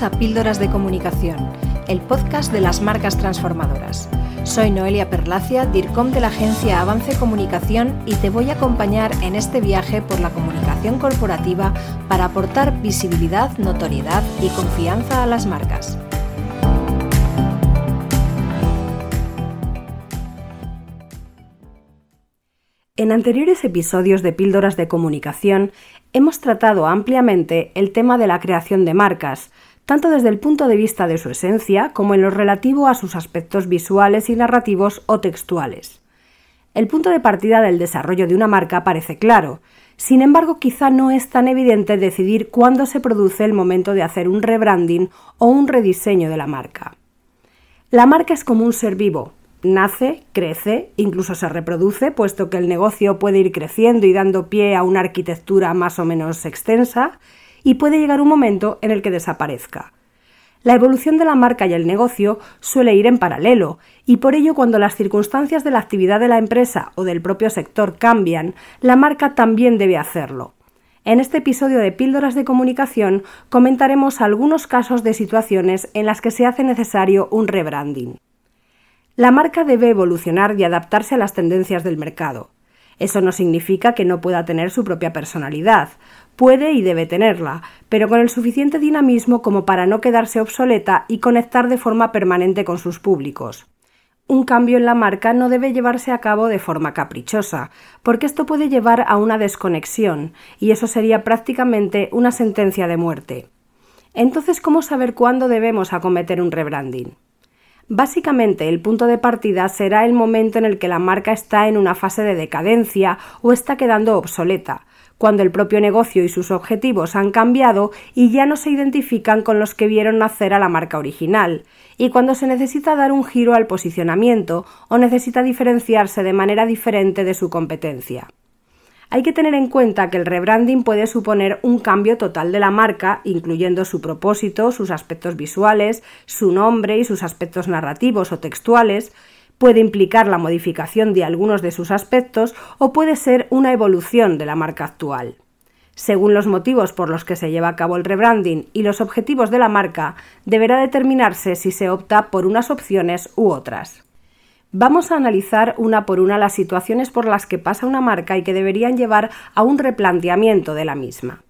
A Píldoras de Comunicación, el podcast de las marcas transformadoras. Soy Noelia Perlacia, DIRCOM de la agencia Avance Comunicación y te voy a acompañar en este viaje por la comunicación corporativa para aportar visibilidad, notoriedad y confianza a las marcas. En anteriores episodios de Píldoras de Comunicación hemos tratado ampliamente el tema de la creación de marcas, tanto desde el punto de vista de su esencia como en lo relativo a sus aspectos visuales y narrativos o textuales. El punto de partida del desarrollo de una marca parece claro, sin embargo quizá no es tan evidente decidir cuándo se produce el momento de hacer un rebranding o un rediseño de la marca. La marca es como un ser vivo, nace, crece, incluso se reproduce, puesto que el negocio puede ir creciendo y dando pie a una arquitectura más o menos extensa, y puede llegar un momento en el que desaparezca. La evolución de la marca y el negocio suele ir en paralelo, y por ello cuando las circunstancias de la actividad de la empresa o del propio sector cambian, la marca también debe hacerlo. En este episodio de Píldoras de Comunicación comentaremos algunos casos de situaciones en las que se hace necesario un rebranding. La marca debe evolucionar y adaptarse a las tendencias del mercado. Eso no significa que no pueda tener su propia personalidad. Puede y debe tenerla, pero con el suficiente dinamismo como para no quedarse obsoleta y conectar de forma permanente con sus públicos. Un cambio en la marca no debe llevarse a cabo de forma caprichosa, porque esto puede llevar a una desconexión, y eso sería prácticamente una sentencia de muerte. Entonces, ¿cómo saber cuándo debemos acometer un rebranding? Básicamente, el punto de partida será el momento en el que la marca está en una fase de decadencia o está quedando obsoleta, cuando el propio negocio y sus objetivos han cambiado y ya no se identifican con los que vieron nacer a la marca original, y cuando se necesita dar un giro al posicionamiento o necesita diferenciarse de manera diferente de su competencia. Hay que tener en cuenta que el rebranding puede suponer un cambio total de la marca, incluyendo su propósito, sus aspectos visuales, su nombre y sus aspectos narrativos o textuales, puede implicar la modificación de algunos de sus aspectos o puede ser una evolución de la marca actual. Según los motivos por los que se lleva a cabo el rebranding y los objetivos de la marca, deberá determinarse si se opta por unas opciones u otras. Vamos a analizar una por una las situaciones por las que pasa una marca y que deberían llevar a un replanteamiento de la misma.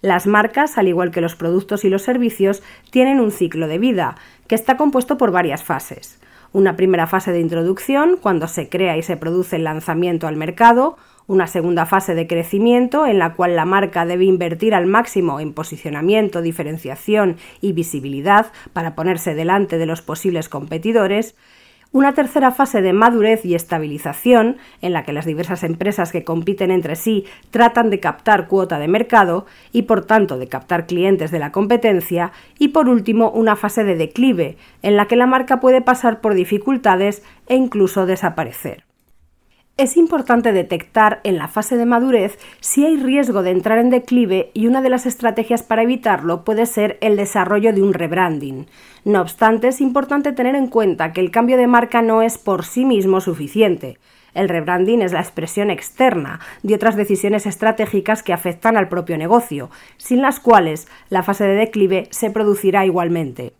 Las marcas, al igual que los productos y los servicios, tienen un ciclo de vida, que está compuesto por varias fases. Una primera fase de introducción, cuando se crea y se produce el lanzamiento al mercado, una segunda fase de crecimiento, en la cual la marca debe invertir al máximo en posicionamiento, diferenciación y visibilidad para ponerse delante de los posibles competidores, una tercera fase de madurez y estabilización, en la que las diversas empresas que compiten entre sí tratan de captar cuota de mercado y por tanto de captar clientes de la competencia, y por último una fase de declive, en la que la marca puede pasar por dificultades e incluso desaparecer. Es importante detectar en la fase de madurez si hay riesgo de entrar en declive y una de las estrategias para evitarlo puede ser el desarrollo de un rebranding. No obstante, es importante tener en cuenta que el cambio de marca no es por sí mismo suficiente. El rebranding es la expresión externa de otras decisiones estratégicas que afectan al propio negocio, sin las cuales la fase de declive se producirá igualmente.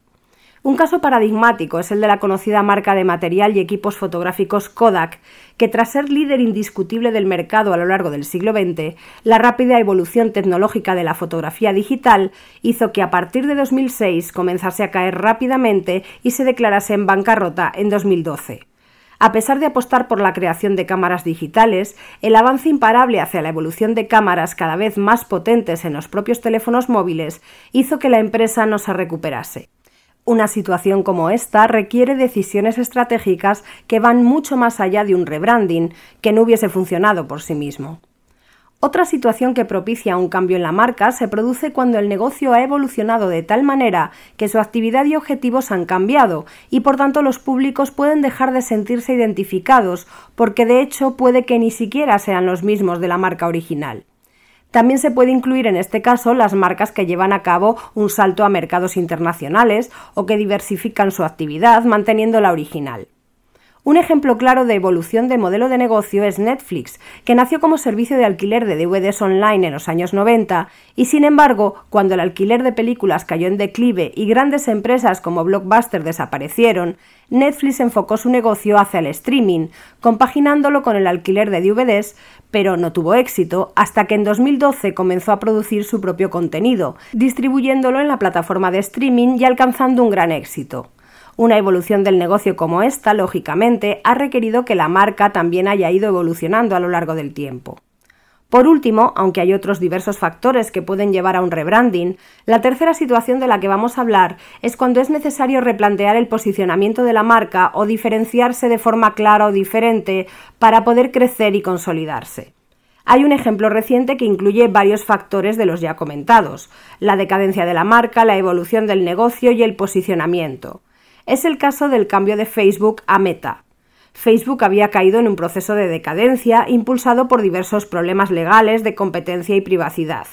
Un caso paradigmático es el de la conocida marca de material y equipos fotográficos Kodak, que tras ser líder indiscutible del mercado a lo largo del siglo XX, la rápida evolución tecnológica de la fotografía digital hizo que a partir de 2006 comenzase a caer rápidamente y se declarase en bancarrota en 2012. A pesar de apostar por la creación de cámaras digitales, el avance imparable hacia la evolución de cámaras cada vez más potentes en los propios teléfonos móviles hizo que la empresa no se recuperase. Una situación como esta requiere decisiones estratégicas que van mucho más allá de un rebranding que no hubiese funcionado por sí mismo. Otra situación que propicia un cambio en la marca se produce cuando el negocio ha evolucionado de tal manera que su actividad y objetivos han cambiado y por tanto los públicos pueden dejar de sentirse identificados porque de hecho puede que ni siquiera sean los mismos de la marca original. También se puede incluir en este caso las marcas que llevan a cabo un salto a mercados internacionales o que diversifican su actividad manteniendo la original. Un ejemplo claro de evolución de modelo de negocio es Netflix, que nació como servicio de alquiler de DVDs online en los años 90 y sin embargo, cuando el alquiler de películas cayó en declive y grandes empresas como Blockbuster desaparecieron, Netflix enfocó su negocio hacia el streaming, compaginándolo con el alquiler de DVDs, pero no tuvo éxito hasta que en 2012 comenzó a producir su propio contenido, distribuyéndolo en la plataforma de streaming y alcanzando un gran éxito. Una evolución del negocio como esta, lógicamente, ha requerido que la marca también haya ido evolucionando a lo largo del tiempo. Por último, aunque hay otros diversos factores que pueden llevar a un rebranding, la tercera situación de la que vamos a hablar es cuando es necesario replantear el posicionamiento de la marca o diferenciarse de forma clara o diferente para poder crecer y consolidarse. Hay un ejemplo reciente que incluye varios factores de los ya comentados, la decadencia de la marca, la evolución del negocio y el posicionamiento es el caso del cambio de Facebook a Meta. Facebook había caído en un proceso de decadencia impulsado por diversos problemas legales de competencia y privacidad.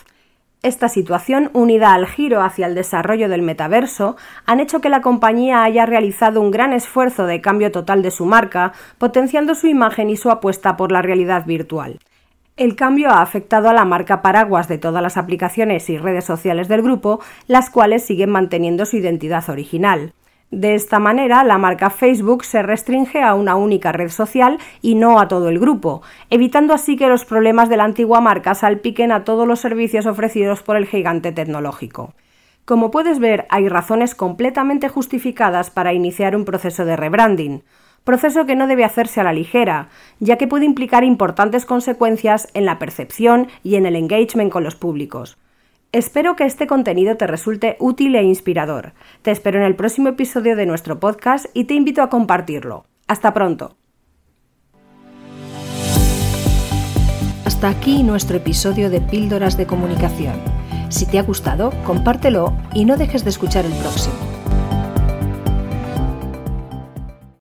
Esta situación, unida al giro hacia el desarrollo del metaverso, han hecho que la compañía haya realizado un gran esfuerzo de cambio total de su marca, potenciando su imagen y su apuesta por la realidad virtual. El cambio ha afectado a la marca paraguas de todas las aplicaciones y redes sociales del grupo, las cuales siguen manteniendo su identidad original. De esta manera, la marca Facebook se restringe a una única red social y no a todo el grupo, evitando así que los problemas de la antigua marca salpiquen a todos los servicios ofrecidos por el gigante tecnológico. Como puedes ver, hay razones completamente justificadas para iniciar un proceso de rebranding, proceso que no debe hacerse a la ligera, ya que puede implicar importantes consecuencias en la percepción y en el engagement con los públicos. Espero que este contenido te resulte útil e inspirador. Te espero en el próximo episodio de nuestro podcast y te invito a compartirlo. Hasta pronto. Hasta aquí nuestro episodio de Píldoras de Comunicación. Si te ha gustado, compártelo y no dejes de escuchar el próximo.